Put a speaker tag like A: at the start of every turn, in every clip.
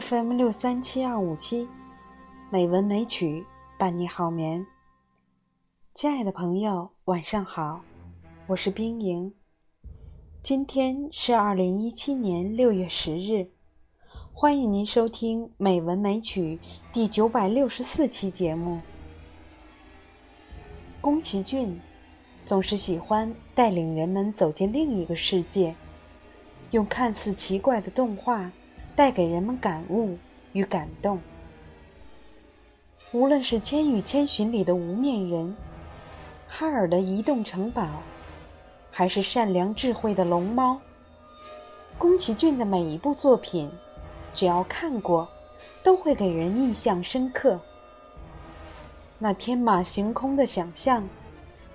A: FM 六三七二五七，美文美曲伴你好眠。亲爱的朋友，晚上好，我是冰莹。今天是二零一七年六月十日，欢迎您收听《美文美曲》第九百六十四期节目。宫崎骏总是喜欢带领人们走进另一个世界，用看似奇怪的动画。带给人们感悟与感动。无论是《千与千寻》里的无面人，哈尔的移动城堡，还是善良智慧的龙猫，宫崎骏的每一部作品，只要看过，都会给人印象深刻。那天马行空的想象，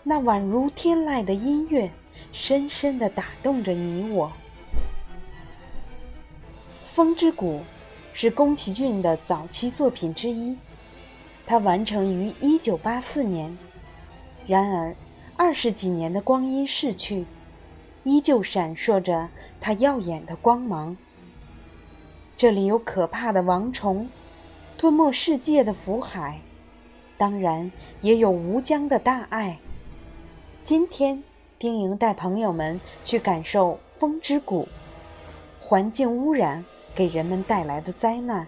A: 那宛如天籁的音乐，深深的打动着你我。《风之谷》是宫崎骏的早期作品之一，它完成于1984年。然而，二十几年的光阴逝去，依旧闪烁着它耀眼的光芒。这里有可怕的王虫，吞没世界的福海，当然也有无疆的大爱。今天，冰莹带朋友们去感受《风之谷》，环境污染。给人们带来的灾难。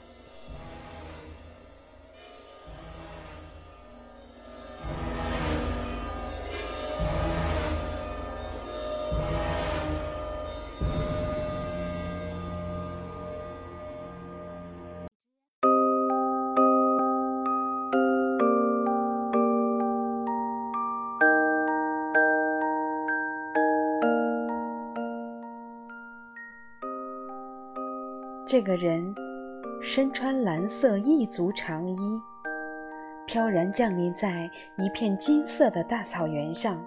A: 这个人身穿蓝色异族长衣，飘然降临在一片金色的大草原上，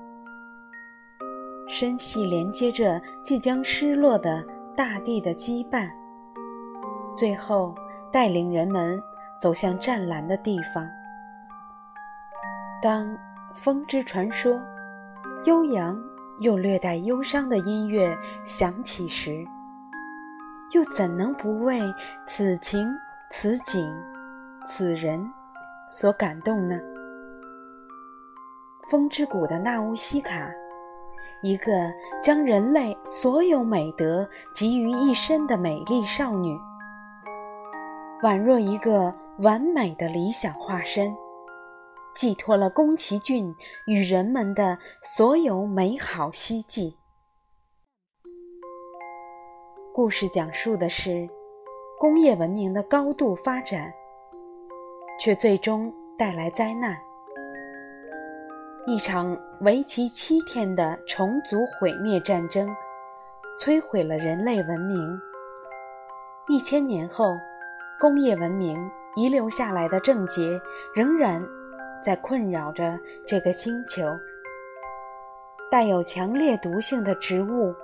A: 身系连接着即将失落的大地的羁绊，最后带领人们走向湛蓝的地方。当《风之传说》悠扬又略带忧伤的音乐响起时，又怎能不为此情、此景、此人所感动呢？风之谷的纳乌西卡，一个将人类所有美德集于一身的美丽少女，宛若一个完美的理想化身，寄托了宫崎骏与人们的所有美好希冀。故事讲述的是工业文明的高度发展，却最终带来灾难。一场为期七天的虫族毁灭战争，摧毁了人类文明。一千年后，工业文明遗留下来的症结，仍然在困扰着这个星球。带有强烈毒性的植物。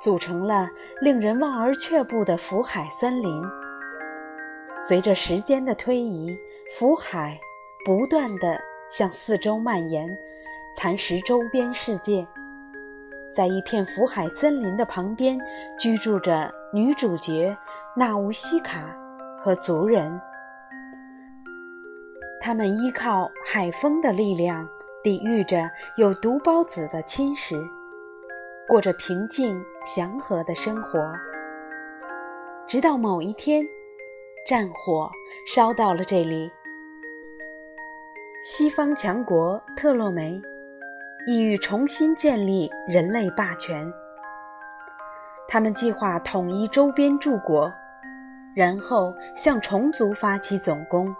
A: 组成了令人望而却步的福海森林。随着时间的推移，福海不断地向四周蔓延，蚕食周边世界。在一片福海森林的旁边，居住着女主角纳乌西卡和族人。他们依靠海风的力量，抵御着有毒孢子的侵蚀。过着平静祥和的生活，直到某一天，战火烧到了这里。西方强国特洛梅意欲重新建立人类霸权，他们计划统一周边诸国，然后向虫族发起总攻。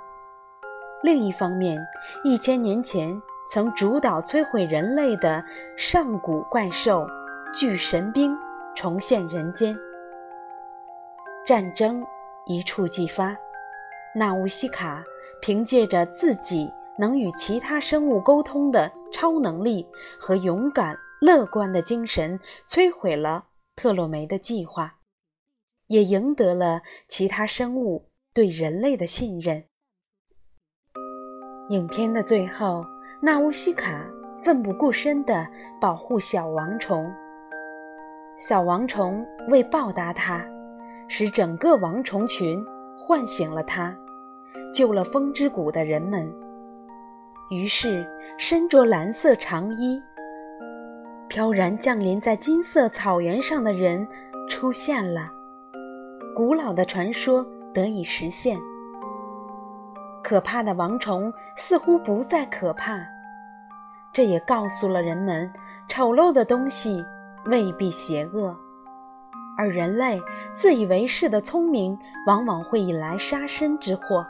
A: 另一方面，一千年前曾主导摧毁人类的上古怪兽。巨神兵重现人间，战争一触即发。纳乌西卡凭借着自己能与其他生物沟通的超能力和勇敢乐观的精神，摧毁了特洛梅的计划，也赢得了其他生物对人类的信任。影片的最后，纳乌西卡奋不顾身地保护小王虫。小王虫为报答他，使整个王虫群唤醒了他，救了风之谷的人们。于是，身着蓝色长衣、飘然降临在金色草原上的人出现了，古老的传说得以实现。可怕的王虫似乎不再可怕，这也告诉了人们，丑陋的东西未必邪恶。而人类自以为是的聪明，往往会引来杀身之祸。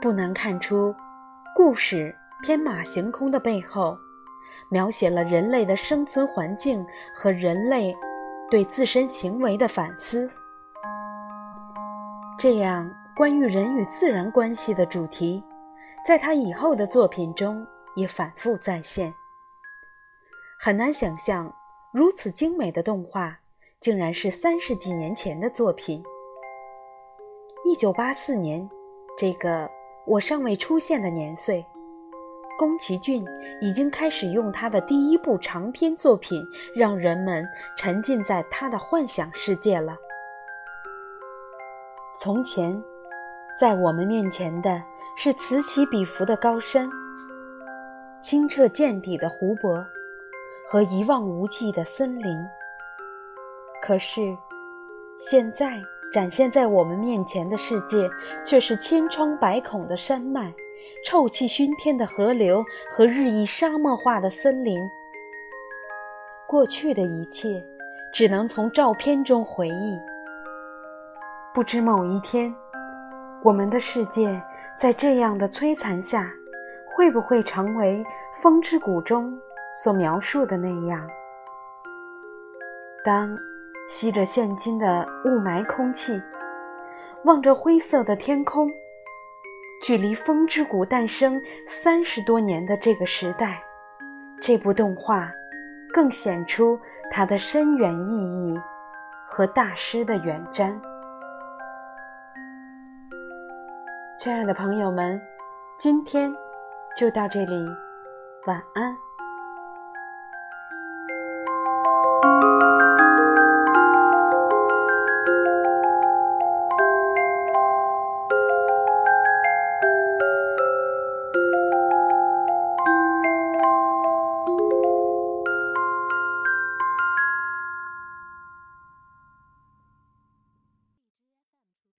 A: 不难看出，故事天马行空的背后，描写了人类的生存环境和人类对自身行为的反思。这样，关于人与自然关系的主题，在他以后的作品中也反复再现。很难想象。如此精美的动画，竟然是三十几年前的作品。一九八四年，这个我尚未出现的年岁，宫崎骏已经开始用他的第一部长篇作品，让人们沉浸在他的幻想世界了。从前，在我们面前的是此起彼伏的高山，清澈见底的湖泊。和一望无际的森林。可是，现在展现在我们面前的世界，却是千疮百孔的山脉、臭气熏天的河流和日益沙漠化的森林。过去的一切，只能从照片中回忆。不知某一天，我们的世界在这样的摧残下，会不会成为风之谷中？所描述的那样，当吸着现今的雾霾空气，望着灰色的天空，距离风之谷诞生三十多年的这个时代，这部动画更显出它的深远意义和大师的远瞻。亲爱的朋友们，今天就到这里，晚安。